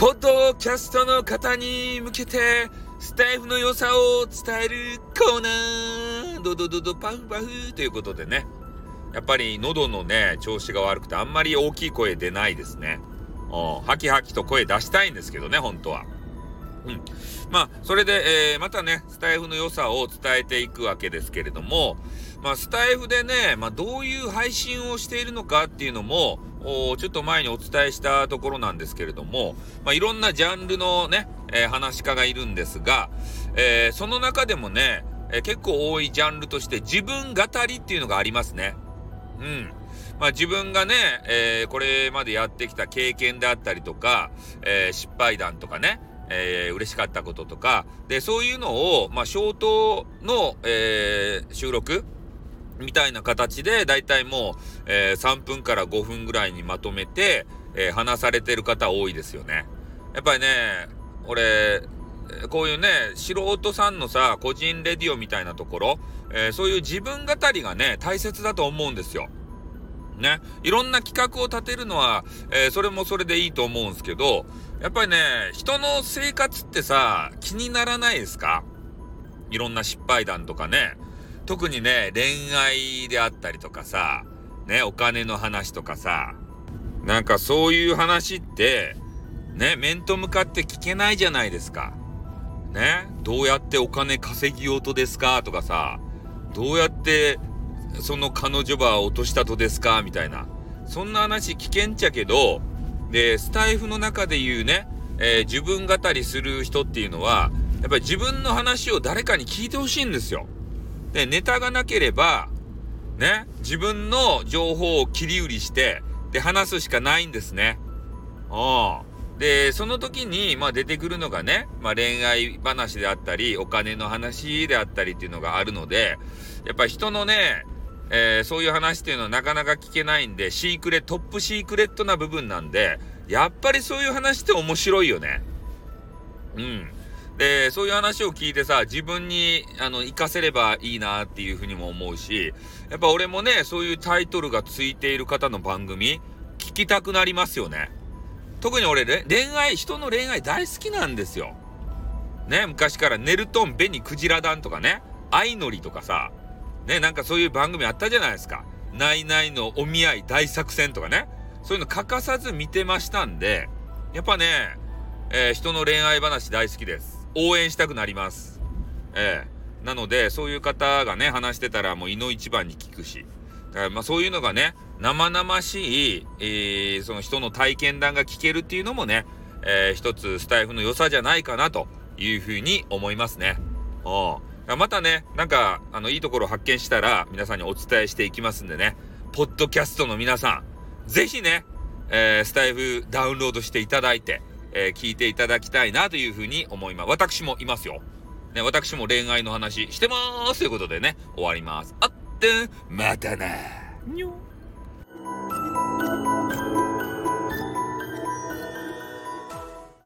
ポッドキャストの方に向けて、スタイフの良さを伝えるコーナー、ドドドドパフパフということでね、やっぱり喉のね、調子が悪くてあんまり大きい声出ないですね。うん、ハキハキと声出したいんですけどね、本当は。うん。まあ、それで、えー、またね、スタイフの良さを伝えていくわけですけれども、まあ、スタイフでね、まあ、どういう配信をしているのかっていうのも、ちょっと前にお伝えしたところなんですけれども、まあ、いろんなジャンルのね、えー、話し家がいるんですが、えー、その中でもね、えー、結構多いジャンルとして自分語りっていうのがありますね。うん。まあ自分がね、えー、これまでやってきた経験であったりとか、えー、失敗談とかね、えー、嬉しかったこととか、で、そういうのを、まあ、ショートの、えー、収録みたいな形で、だいたいもう、えー、3分から5分ぐらいにまとめて、えー、話されてる方多いですよね。やっぱりね、俺、こういうね、素人さんのさ、個人レディオみたいなところ、えー、そういう自分語りがね、大切だと思うんですよ。ね。いろんな企画を立てるのは、えー、それもそれでいいと思うんすけど、やっぱりね、人の生活ってさ、気にならないですか？いろんな失敗談とかね。特にね、恋愛であったりとかさ、ね、お金の話とかさ、なんかそういう話って、ね、面と向かって聞けないじゃないですか。ね、どうやってお金稼ぎようとですか？とかさ、どうやってその彼女は落としたとですか？みたいな。そんな話聞けんちゃけど、で、スタイフの中で言うね、えー、自分語りする人っていうのは、やっぱり自分の話を誰かに聞いてほしいんですよ。で、ネタがなければ、ね、自分の情報を切り売りして、で、話すしかないんですね。ああ。で、その時に、まあ出てくるのがね、まあ恋愛話であったり、お金の話であったりっていうのがあるので、やっぱ人のね、えー、そういう話っていうのはなかなか聞けないんで、シークレ、トップシークレットな部分なんで、やっぱりそういう話って面白いよね。うん。で、そういう話を聞いてさ、自分に、あの、活かせればいいなっていうふうにも思うし、やっぱ俺もね、そういうタイトルがついている方の番組、聞きたくなりますよね。特に俺、恋愛、人の恋愛大好きなんですよ。ね、昔からネルトン、ベニ、クジラ団とかね、相乗りとかさ、ね、なんかそういう番組あったじゃないですか。ないないのお見合い大作戦とかね。そういうの欠かさず見てましたんで、やっぱね、えー、人の恋愛話大好きです。応援したくなります。ええー、なので、そういう方がね、話してたらもう胃の一番に聞くし。だからまあそういうのがね、生々しい、えー、その人の体験談が聞けるっていうのもね、えー、一つスタイフの良さじゃないかなというふうに思いますね。うん。またね、なんか、あの、いいところを発見したら、皆さんにお伝えしていきますんでね、ポッドキャストの皆さん、ぜひね、えー、スタイフダウンロードしていただいて、えー、聞いていただきたいなというふうに思います。私もいますよ。ね、私も恋愛の話してまーすということでね、終わります。あって、またな。にょ